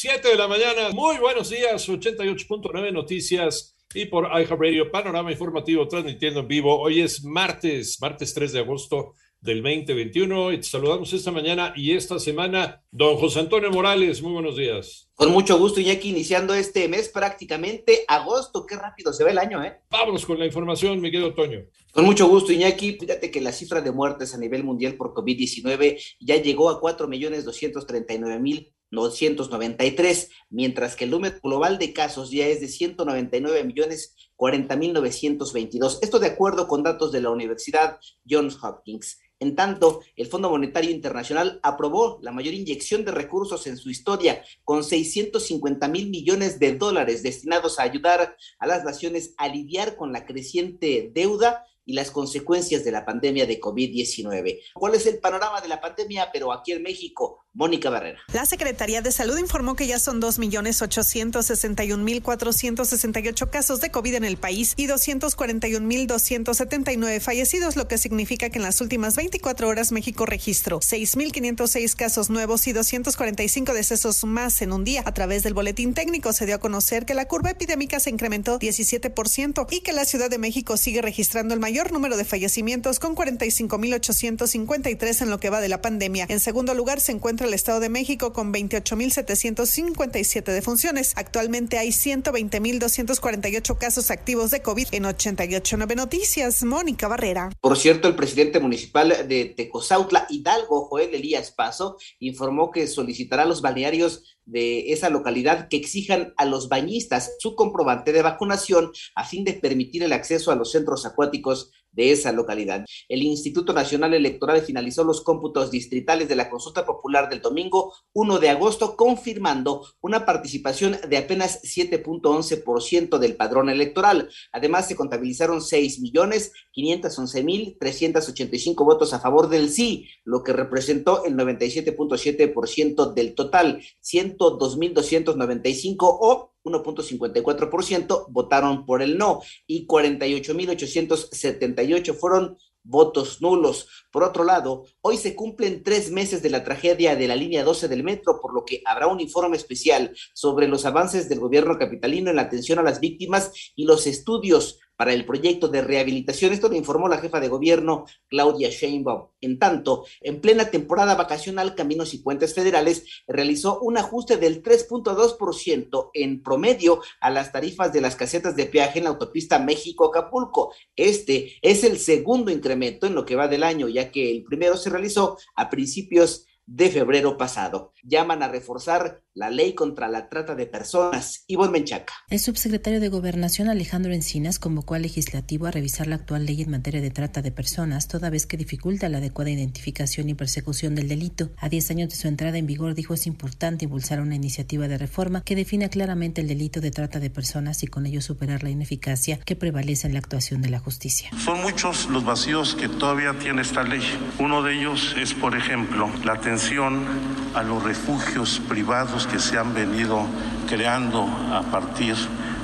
7 de la mañana. Muy buenos días, 88.9 Noticias y por iHeartRadio, panorama informativo transmitiendo en vivo. Hoy es martes, martes 3 de agosto del 2021 y te saludamos esta mañana y esta semana. Don José Antonio Morales, muy buenos días. Con mucho gusto, Iñaki, iniciando este mes prácticamente agosto. Qué rápido se ve el año, ¿eh? Vámonos con la información, Miguel Otoño. Con mucho gusto, Iñaki. Fíjate que la cifra de muertes a nivel mundial por COVID-19 ya llegó a 4.239.000 993, mientras que el número global de casos ya es de 199 millones 40 mil 922. Esto de acuerdo con datos de la Universidad Johns Hopkins. En tanto, el Fondo Monetario Internacional aprobó la mayor inyección de recursos en su historia, con 650 mil millones de dólares destinados a ayudar a las naciones a lidiar con la creciente deuda y las consecuencias de la pandemia de COVID-19. ¿Cuál es el panorama de la pandemia, pero aquí en México? Mónica Barrera. La Secretaría de Salud informó que ya son 2.861.468 casos de COVID en el país y 241.279 fallecidos, lo que significa que en las últimas 24 horas México registró 6.506 casos nuevos y 245 decesos más en un día. A través del boletín técnico se dio a conocer que la curva epidémica se incrementó 17% y que la Ciudad de México sigue registrando el mayor número de fallecimientos con 45.853 en lo que va de la pandemia. En segundo lugar se encuentra el Estado de México con 28.757 defunciones. Actualmente hay 120.248 casos activos de COVID en 88.9 Noticias. Mónica Barrera. Por cierto, el presidente municipal de Tecozautla, Hidalgo, Joel Elías Paso, informó que solicitará a los balnearios de esa localidad que exijan a los bañistas su comprobante de vacunación a fin de permitir el acceso a los centros acuáticos de esa localidad. El Instituto Nacional Electoral finalizó los cómputos distritales de la consulta popular del domingo 1 de agosto, confirmando una participación de apenas 7.11% del padrón electoral. Además, se contabilizaron 6.511.385 votos a favor del sí, lo que representó el 97.7% del total, 102.295 o 1.54% votaron por el no y 48.878 fueron votos nulos. Por otro lado, hoy se cumplen tres meses de la tragedia de la línea 12 del metro, por lo que habrá un informe especial sobre los avances del gobierno capitalino en la atención a las víctimas y los estudios para el proyecto de rehabilitación. Esto lo informó la jefa de gobierno, Claudia Sheinbaum. En tanto, en plena temporada vacacional, Caminos y Puentes Federales realizó un ajuste del 3.2% en promedio a las tarifas de las casetas de peaje en la autopista México-Acapulco. Este es el segundo incremento en lo que va del año, ya que el primero se realizó a principios de febrero pasado. Llaman a reforzar la ley contra la trata de personas. Ivonne Menchaca. El subsecretario de Gobernación Alejandro Encinas convocó al legislativo a revisar la actual ley en materia de trata de personas, toda vez que dificulta la adecuada identificación y persecución del delito. A 10 años de su entrada en vigor, dijo es importante impulsar una iniciativa de reforma que defina claramente el delito de trata de personas y con ello superar la ineficacia que prevalece en la actuación de la justicia. Son muchos los vacíos que todavía tiene esta ley. Uno de ellos es, por ejemplo, la atención a los refugios privados que se han venido creando a partir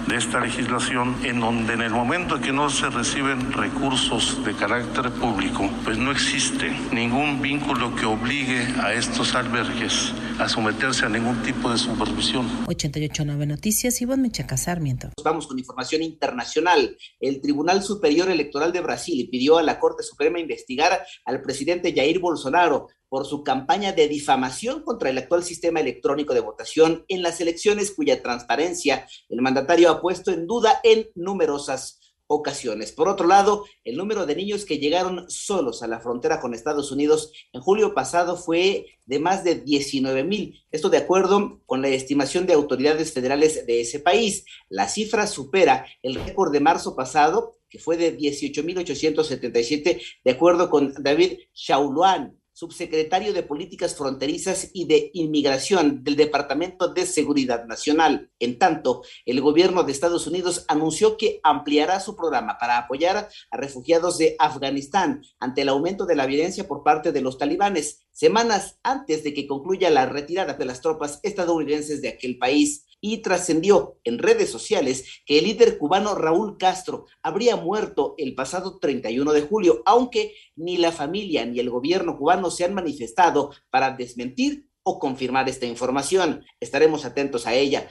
de esta legislación en donde en el momento que no se reciben recursos de carácter público, pues no existe ningún vínculo que obligue a estos albergues a someterse a ningún tipo de supervisión. 889 Noticias, Iván Mechaca Sarmiento. Vamos con información internacional. El Tribunal Superior Electoral de Brasil pidió a la Corte Suprema investigar al presidente Jair Bolsonaro por su campaña de difamación contra el actual sistema electrónico de votación en las elecciones cuya transparencia el mandatario ha puesto en duda en numerosas ocasiones. Por otro lado, el número de niños que llegaron solos a la frontera con Estados Unidos en julio pasado fue de más de 19 mil. Esto de acuerdo con la estimación de autoridades federales de ese país. La cifra supera el récord de marzo pasado, que fue de 18.877, de acuerdo con David Shauluan, subsecretario de Políticas Fronterizas y de Inmigración del Departamento de Seguridad Nacional. En tanto, el gobierno de Estados Unidos anunció que ampliará su programa para apoyar a refugiados de Afganistán ante el aumento de la violencia por parte de los talibanes, semanas antes de que concluya la retirada de las tropas estadounidenses de aquel país y trascendió en redes sociales que el líder cubano Raúl Castro habría muerto el pasado 31 de julio, aunque ni la familia ni el gobierno cubano se han manifestado para desmentir o confirmar esta información. Estaremos atentos a ella.